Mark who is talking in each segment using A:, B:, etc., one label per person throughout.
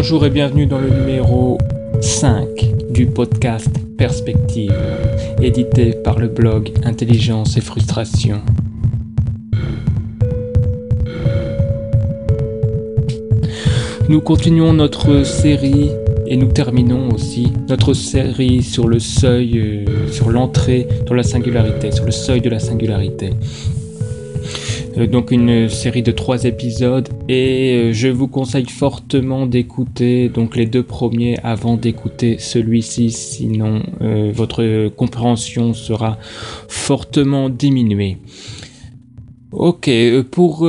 A: Bonjour et bienvenue dans le numéro 5 du podcast Perspective, édité par le blog Intelligence et Frustration. Nous continuons notre série et nous terminons aussi notre série sur le seuil, euh, sur l'entrée dans la singularité, sur le seuil de la singularité. Euh, donc une série de trois épisodes et euh, je vous conseille fortement d'écouter donc les deux premiers avant d'écouter celui-ci sinon euh, votre compréhension sera fortement diminuée. Ok, pour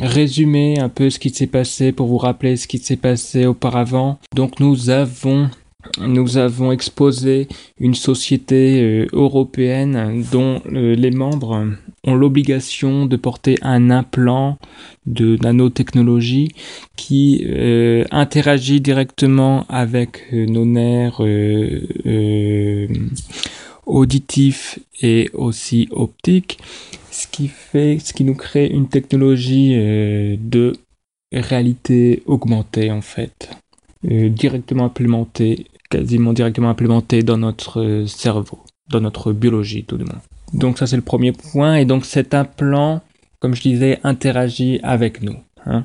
A: résumer un peu ce qui s'est passé, pour vous rappeler ce qui s'est passé auparavant, donc nous avons nous avons exposé une société euh, européenne dont euh, les membres ont l'obligation de porter un implant de nanotechnologie qui euh, interagit directement avec nos nerfs auditifs et aussi optiques, ce qui fait, ce qui nous crée une technologie de réalité augmentée en fait. directement implémentée quasiment directement implémenté dans notre cerveau, dans notre biologie tout de même. Donc ça c'est le premier point. Et donc cet implant, comme je disais, interagit avec nous hein,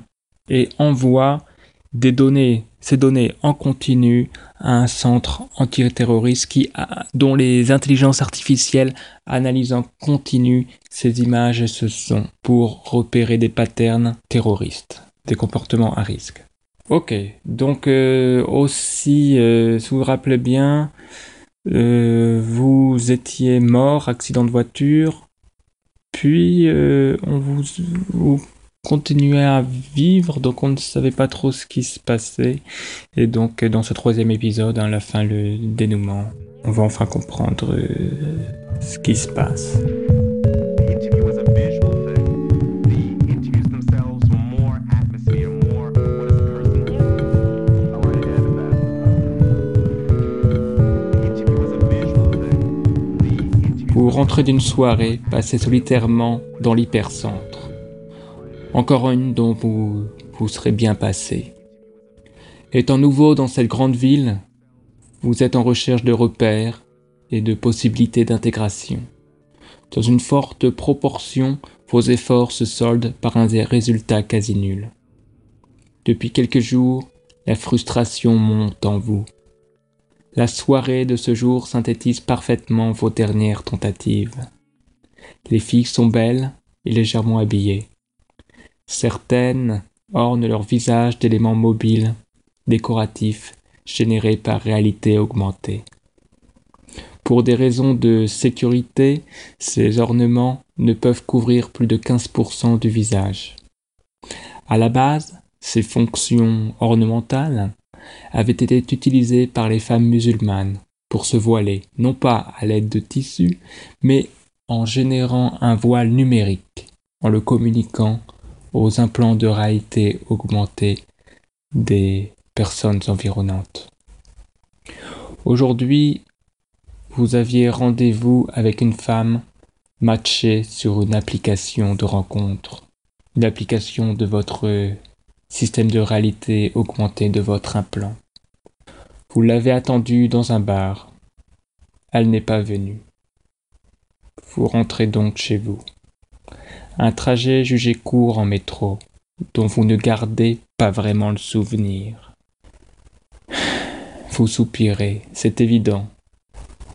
A: et envoie des données, ces données en continu à un centre antiterroriste qui dont les intelligences artificielles analysent en continu ces images et ce son pour repérer des patterns terroristes, des comportements à risque. Ok, donc euh, aussi, euh, si vous vous rappelez bien, euh, vous étiez mort, accident de voiture, puis on vous, continuez à vivre, donc on ne savait pas trop ce qui se passait. Et donc dans ce troisième épisode, à la fin, le dénouement, on va enfin comprendre ce qui se passe. Rentrée d'une soirée passée solitairement dans l'hypercentre. Encore une dont vous vous serez bien passé. Étant nouveau dans cette grande ville, vous êtes en recherche de repères et de possibilités d'intégration. Dans une forte proportion, vos efforts se soldent par un résultat quasi nul. Depuis quelques jours, la frustration monte en vous. La soirée de ce jour synthétise parfaitement vos dernières tentatives. Les filles sont belles et légèrement habillées. Certaines ornent leur visage d'éléments mobiles, décoratifs, générés par réalité augmentée. Pour des raisons de sécurité, ces ornements ne peuvent couvrir plus de 15% du visage. À la base, ces fonctions ornementales avait été utilisé par les femmes musulmanes pour se voiler, non pas à l'aide de tissus, mais en générant un voile numérique, en le communiquant aux implants de réalité augmentée des personnes environnantes. Aujourd'hui, vous aviez rendez-vous avec une femme matchée sur une application de rencontre, une application de votre système de réalité augmenté de votre implant. Vous l'avez attendue dans un bar. Elle n'est pas venue. Vous rentrez donc chez vous. Un trajet jugé court en métro, dont vous ne gardez pas vraiment le souvenir. Vous soupirez, c'est évident.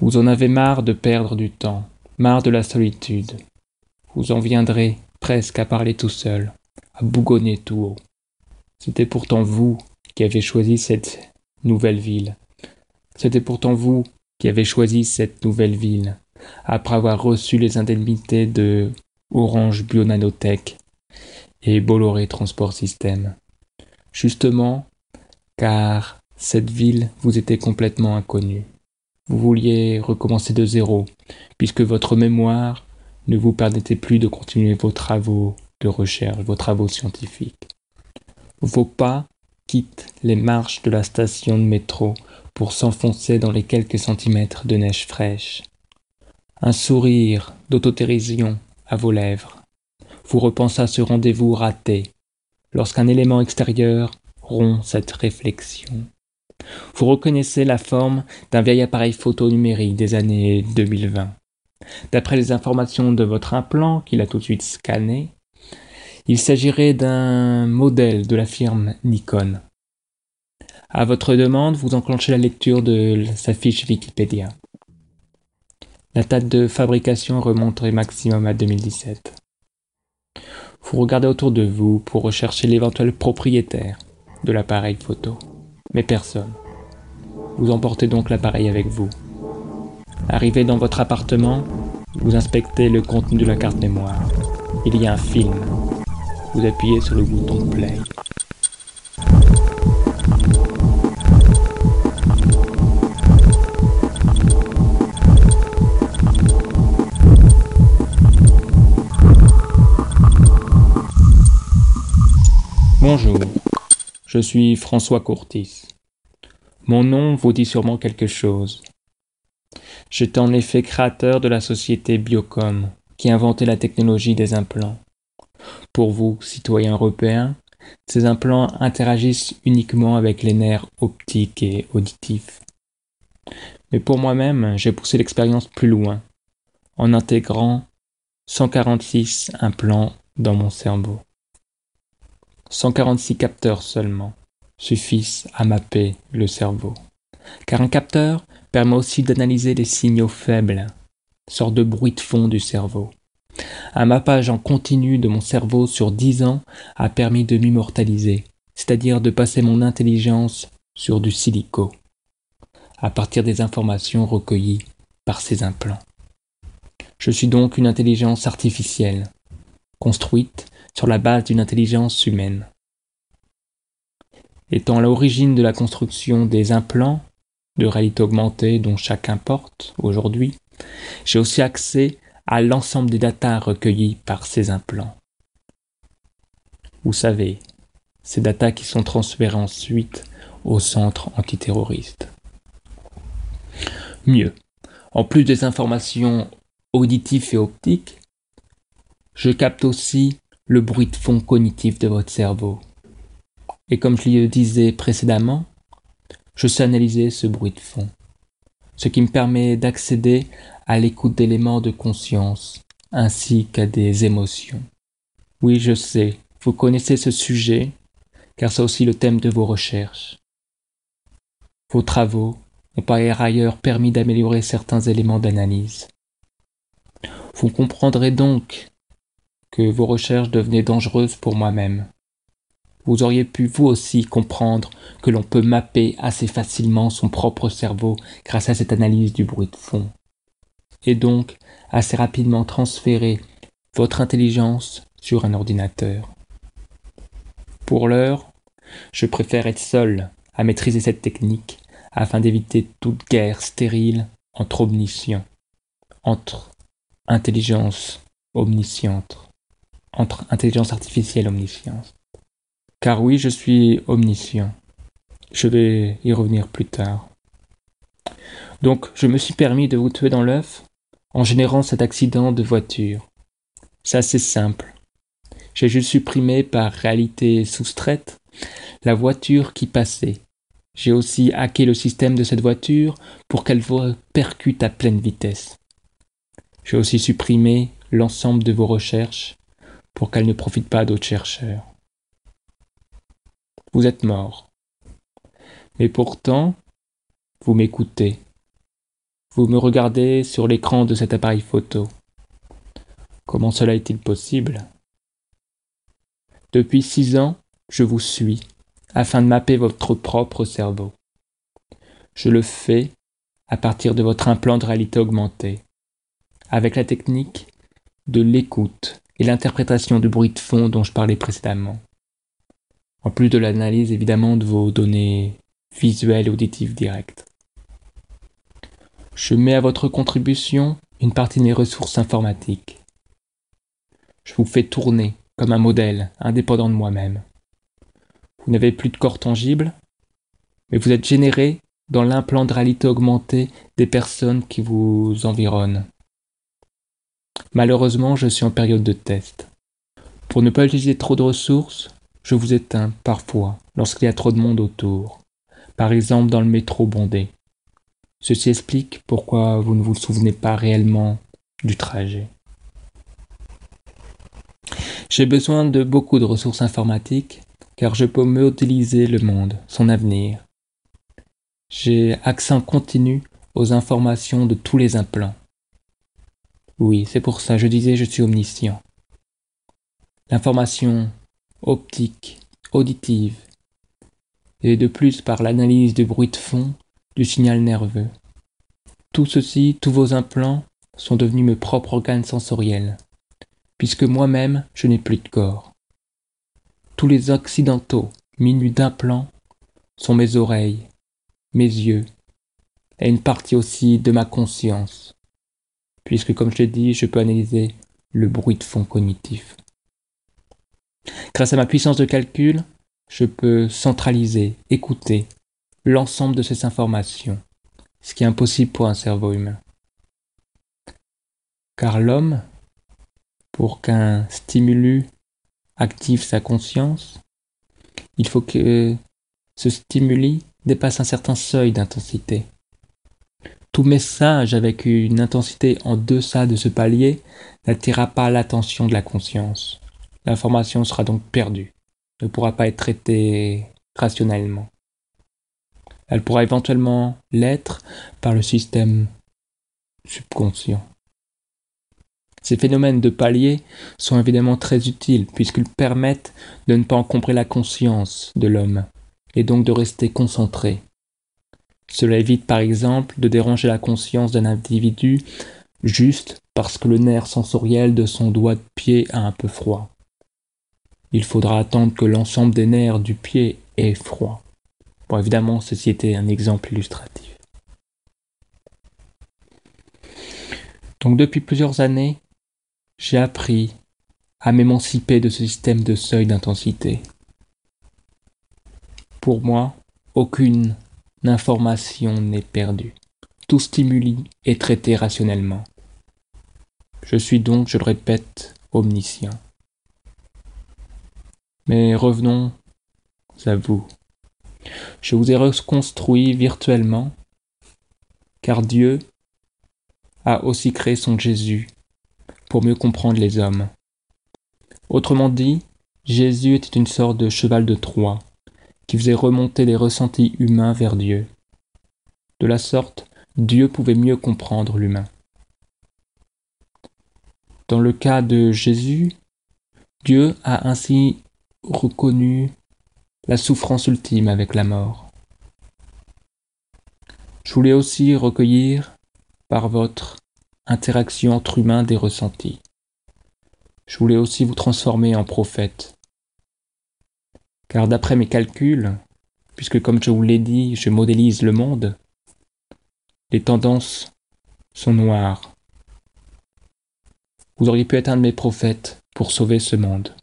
A: Vous en avez marre de perdre du temps, marre de la solitude. Vous en viendrez presque à parler tout seul, à bougonner tout haut. C'était pourtant vous qui avez choisi cette nouvelle ville. C'était pourtant vous qui avez choisi cette nouvelle ville, après avoir reçu les indemnités de Orange Bionanotech et Bolloré Transport System. Justement, car cette ville vous était complètement inconnue. Vous vouliez recommencer de zéro, puisque votre mémoire ne vous permettait plus de continuer vos travaux de recherche, vos travaux scientifiques. Vos pas quittent les marches de la station de métro pour s'enfoncer dans les quelques centimètres de neige fraîche. Un sourire d'autotérision à vos lèvres. Vous repensez à ce rendez-vous raté, lorsqu'un élément extérieur rompt cette réflexion. Vous reconnaissez la forme d'un vieil appareil photo numérique des années 2020. D'après les informations de votre implant qu'il a tout de suite scanné, il s'agirait d'un modèle de la firme Nikon. À votre demande, vous enclenchez la lecture de sa fiche Wikipédia. La date de fabrication remonterait maximum à 2017. Vous regardez autour de vous pour rechercher l'éventuel propriétaire de l'appareil photo, mais personne. Vous emportez donc l'appareil avec vous. Arrivé dans votre appartement, vous inspectez le contenu de la carte mémoire. Il y a un film. Vous appuyez sur le bouton play. Bonjour, je suis François Courtis. Mon nom vous dit sûrement quelque chose. J'étais en effet créateur de la société Biocom, qui inventait la technologie des implants. Pour vous, citoyens européens, ces implants interagissent uniquement avec les nerfs optiques et auditifs. Mais pour moi-même, j'ai poussé l'expérience plus loin, en intégrant 146 implants dans mon cerveau. 146 capteurs seulement suffisent à mapper le cerveau. Car un capteur permet aussi d'analyser les signaux faibles, sorte de bruit de fond du cerveau. Un mappage en continu de mon cerveau sur dix ans a permis de m'immortaliser, c'est-à-dire de passer mon intelligence sur du silico, à partir des informations recueillies par ces implants. Je suis donc une intelligence artificielle, construite sur la base d'une intelligence humaine. Étant à l'origine de la construction des implants de réalité augmentée dont chacun porte aujourd'hui, j'ai aussi accès à l'ensemble des datas recueillies par ces implants. Vous savez, ces datas qui sont transférées ensuite au centre antiterroriste. Mieux, en plus des informations auditives et optiques, je capte aussi le bruit de fond cognitif de votre cerveau. Et comme je le disais précédemment, je sais analyser ce bruit de fond, ce qui me permet d'accéder à l'écoute d'éléments de conscience ainsi qu'à des émotions. Oui, je sais, vous connaissez ce sujet, car c'est aussi le thème de vos recherches. Vos travaux ont par ailleurs permis d'améliorer certains éléments d'analyse. Vous comprendrez donc que vos recherches devenaient dangereuses pour moi-même. Vous auriez pu vous aussi comprendre que l'on peut mapper assez facilement son propre cerveau grâce à cette analyse du bruit de fond. Et donc assez rapidement transférer votre intelligence sur un ordinateur. Pour l'heure, je préfère être seul à maîtriser cette technique afin d'éviter toute guerre stérile entre omniscients, entre intelligence omnisciente entre intelligence artificielle et omniscience. Car oui, je suis omniscient. Je vais y revenir plus tard. Donc, je me suis permis de vous tuer dans l'œuf en générant cet accident de voiture. C'est assez simple. J'ai juste supprimé par réalité soustraite la voiture qui passait. J'ai aussi hacké le système de cette voiture pour qu'elle vous percute à pleine vitesse. J'ai aussi supprimé l'ensemble de vos recherches pour qu'elle ne profite pas d'autres chercheurs. Vous êtes mort. Mais pourtant, vous m'écoutez. Vous me regardez sur l'écran de cet appareil photo. Comment cela est-il possible? Depuis six ans, je vous suis, afin de mapper votre propre cerveau. Je le fais à partir de votre implant de réalité augmentée, avec la technique de l'écoute et l'interprétation du bruit de fond dont je parlais précédemment. En plus de l'analyse évidemment de vos données visuelles et auditives directes. Je mets à votre contribution une partie de mes ressources informatiques. Je vous fais tourner comme un modèle indépendant de moi-même. Vous n'avez plus de corps tangible, mais vous êtes généré dans l'implant de réalité augmentée des personnes qui vous environnent. Malheureusement, je suis en période de test. Pour ne pas utiliser trop de ressources, je vous éteins parfois lorsqu'il y a trop de monde autour, par exemple dans le métro bondé. Ceci explique pourquoi vous ne vous souvenez pas réellement du trajet. J'ai besoin de beaucoup de ressources informatiques car je peux modéliser le monde, son avenir. J'ai accès en continu aux informations de tous les implants. Oui, c'est pour ça, je disais, je suis omniscient. L'information optique, auditive, et de plus par l'analyse du bruit de fond du signal nerveux. Tout ceci, tous vos implants, sont devenus mes propres organes sensoriels, puisque moi-même je n'ai plus de corps. Tous les occidentaux, minus d'implants, sont mes oreilles, mes yeux, et une partie aussi de ma conscience, puisque comme je l'ai dit, je peux analyser le bruit de fond cognitif. Grâce à ma puissance de calcul, je peux centraliser, écouter l'ensemble de ces informations, ce qui est impossible pour un cerveau humain. Car l'homme, pour qu'un stimulus active sa conscience, il faut que ce stimuli dépasse un certain seuil d'intensité. Tout message avec une intensité en deçà de ce palier n'attirera pas l'attention de la conscience. L'information sera donc perdue, ne pourra pas être traitée rationnellement. Elle pourra éventuellement l'être par le système subconscient. Ces phénomènes de palier sont évidemment très utiles puisqu'ils permettent de ne pas encombrer la conscience de l'homme et donc de rester concentré cela évite par exemple de déranger la conscience d'un individu juste parce que le nerf sensoriel de son doigt de pied a un peu froid. Il faudra attendre que l'ensemble des nerfs du pied ait froid. Bon, évidemment, ceci était un exemple illustratif. Donc depuis plusieurs années, j'ai appris à m'émanciper de ce système de seuil d'intensité. Pour moi, aucune l'information n'est perdue. Tout stimuli est traité rationnellement. Je suis donc, je le répète, omniscient. Mais revenons à vous. Je vous ai reconstruit virtuellement, car Dieu a aussi créé son Jésus pour mieux comprendre les hommes. Autrement dit, Jésus était une sorte de cheval de Troie qui faisait remonter les ressentis humains vers Dieu. De la sorte, Dieu pouvait mieux comprendre l'humain. Dans le cas de Jésus, Dieu a ainsi reconnu la souffrance ultime avec la mort. Je voulais aussi recueillir par votre interaction entre humains des ressentis. Je voulais aussi vous transformer en prophète car d'après mes calculs, puisque comme je vous l'ai dit, je modélise le monde, les tendances sont noires. Vous auriez pu être un de mes prophètes pour sauver ce monde.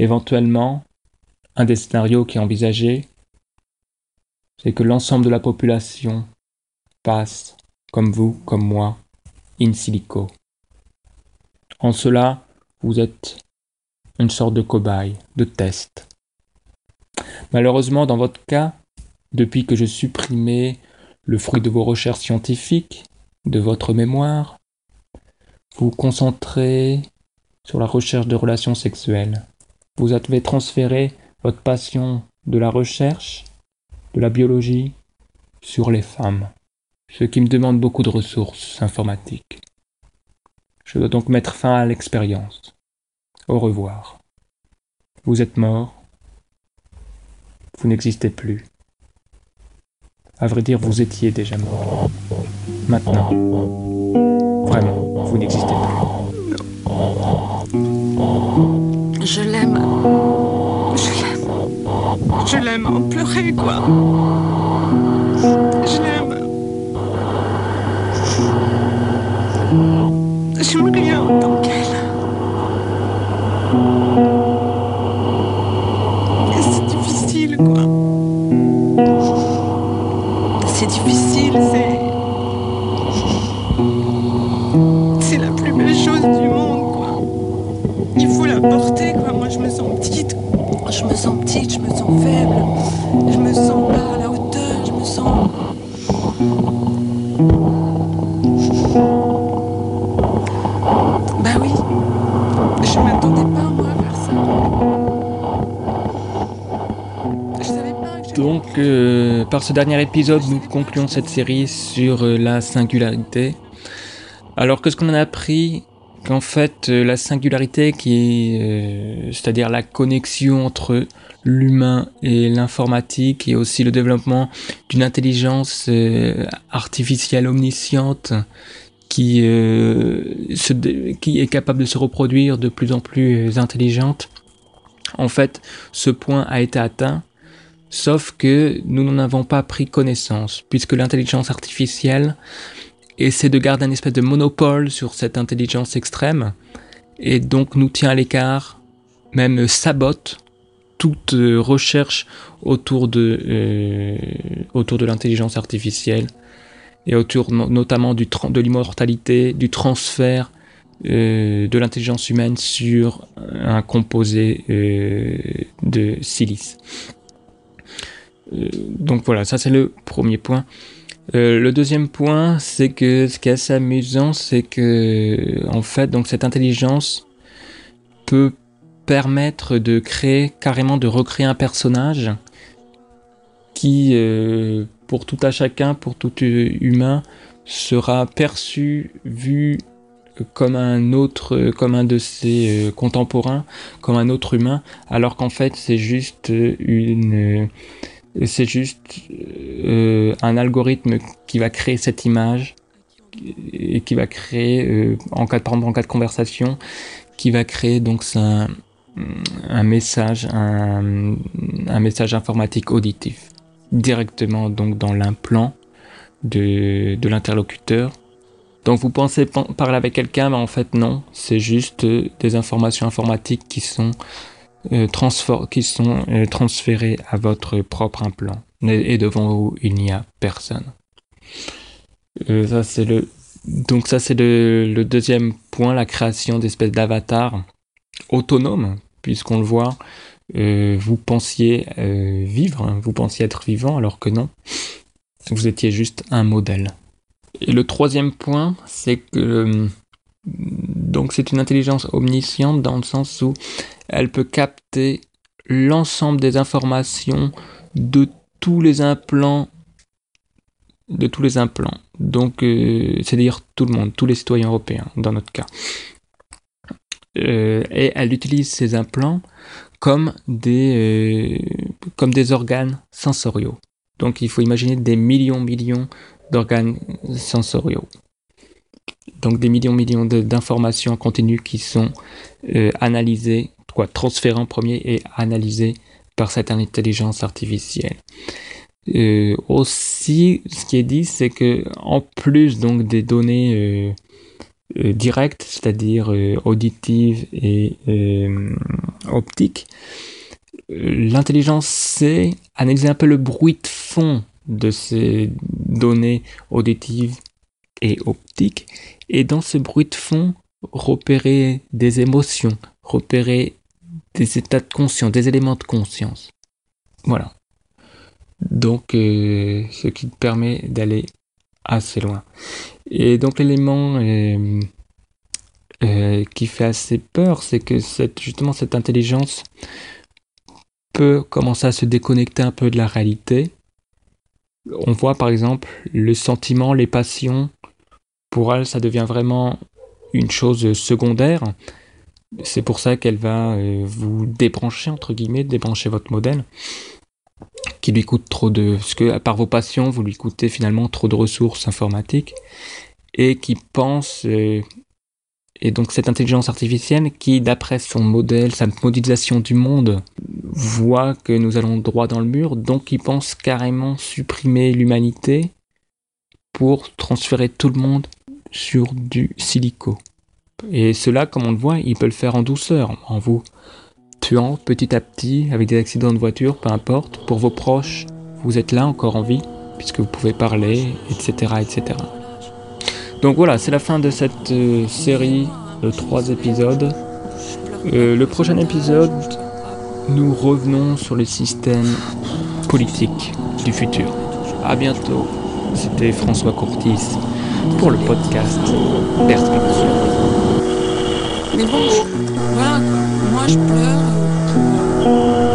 A: Éventuellement, un des scénarios qui est envisagé, c'est que l'ensemble de la population passe, comme vous, comme moi, in silico. En cela, vous êtes une sorte de cobaye, de test. Malheureusement, dans votre cas, depuis que je supprimais le fruit de vos recherches scientifiques, de votre mémoire, vous vous concentrez sur la recherche de relations sexuelles. Vous avez transféré votre passion de la recherche, de la biologie, sur les femmes, ce qui me demande beaucoup de ressources informatiques. Je dois donc mettre fin à l'expérience. Au revoir. Vous êtes mort, vous n'existez plus. À vrai dire, vous étiez déjà mort. Maintenant, vraiment, vous n'existez plus.
B: Je l'aime en pleurer, quoi. Je l'aime. J'aime rien tant petite. Je me sens faible, je me sens pas à la hauteur, je me sens. Bah oui, je m'attendais pas moi à faire ça. Je savais pas que
A: Donc, euh, par ce dernier épisode, nous concluons cette série sur euh, la singularité. Alors, qu'est-ce qu'on en a appris Qu'en fait, euh, la singularité, qui est, euh, c'est-à-dire la connexion entre l'humain et l'informatique, et aussi le développement d'une intelligence euh, artificielle omnisciente qui, qui est capable de se reproduire de plus en plus intelligente. En fait, ce point a été atteint Sauf que nous n'en avons pas pris connaissance, puisque l'intelligence artificielle essaie de garder un espèce de monopole sur cette intelligence extrême, et donc nous tient à l'écart, même sabote toute euh, recherche autour de, euh, autour de l'intelligence artificielle, et autour no- notamment du de l'immortalité, du transfert euh, de l'intelligence humaine sur un composé de silice. Donc voilà, ça c'est le premier point. Euh, le deuxième point, c'est que ce qui est assez amusant, c'est que en fait, donc cette intelligence peut permettre de créer carrément de recréer un personnage qui, euh, pour tout à chacun, pour tout humain, sera perçu, vu comme un autre, comme un de ses euh, contemporains, comme un autre humain, alors qu'en fait c'est juste une, c'est juste euh, un algorithme qui va créer cette image et qui va créer euh, en cas de, par exemple, en cas de conversation, qui va créer donc ça, un message, un, message informatique auditif directement donc dans l'implant de, de l'interlocuteur. Donc vous pensez parler avec quelqu'un, mais en fait non, c'est juste euh, des informations informatiques qui sont qui sont euh, transférées à votre propre implant. Et, devant vous, il n'y a personne. Euh, ça c'est le donc ça c'est le, deuxième point, la création d'espèces d'avatars autonomes, puisqu'on le voit, euh, vous pensiez euh, vivre, hein, vous pensiez être vivant, alors que non, vous étiez juste un modèle. Et le troisième point, c'est que euh, donc c'est une intelligence omnisciente dans le sens où elle peut capter l'ensemble des informations de tous les implants de tous les implants. Donc, euh, c'est-à-dire tout le monde, tous les citoyens européens, dans notre cas. Euh, et elle utilise ces implants comme des, euh, comme des organes sensoriaux. Donc, il faut imaginer des millions, millions d'organes sensoriaux. Donc, des millions, millions d'informations en continu qui sont analysées, quoi, en premier et analysées par cette intelligence artificielle. Euh, aussi, ce qui est dit, c'est que en plus donc des données euh, euh, directes, c'est-à-dire auditives et optiques, l'intelligence sait analyser un peu le bruit de fond de ces données auditives et optiques, et dans ce bruit de fond, repérer des émotions, repérer des états de conscience, des éléments de conscience. Voilà. Donc, euh, ce qui te permet d'aller assez loin. Et donc, l'élément euh, euh, qui fait assez peur, c'est que justement cette intelligence peut commencer à se déconnecter un peu de la réalité. On voit par exemple le sentiment, les passions, pour elle, ça devient vraiment une chose secondaire. C'est pour ça qu'elle va euh, vous débrancher, entre guillemets, débrancher votre modèle qui lui coûte trop de... Parce que par vos passions, vous lui coûtez finalement trop de ressources informatiques et qui pense... euh, et donc cette intelligence artificielle qui, d'après son modèle, sa modélisation du monde, voit que nous allons droit dans le mur, donc il pense carrément supprimer l'humanité pour transférer tout le monde sur du silico. Et cela, comme on le voit, il peut le faire en douceur, en vous tuant petit à petit avec des accidents de voiture, peu importe. Pour vos proches, vous êtes là encore en vie, puisque vous pouvez parler, etc. etc. Donc voilà, c'est la fin de cette euh, série de trois épisodes. Euh, le prochain épisode nous revenons sur le système politique du futur. À bientôt. C'était François Courtis pour le podcast Perspective.
B: Voilà. Moi je pleure. euh,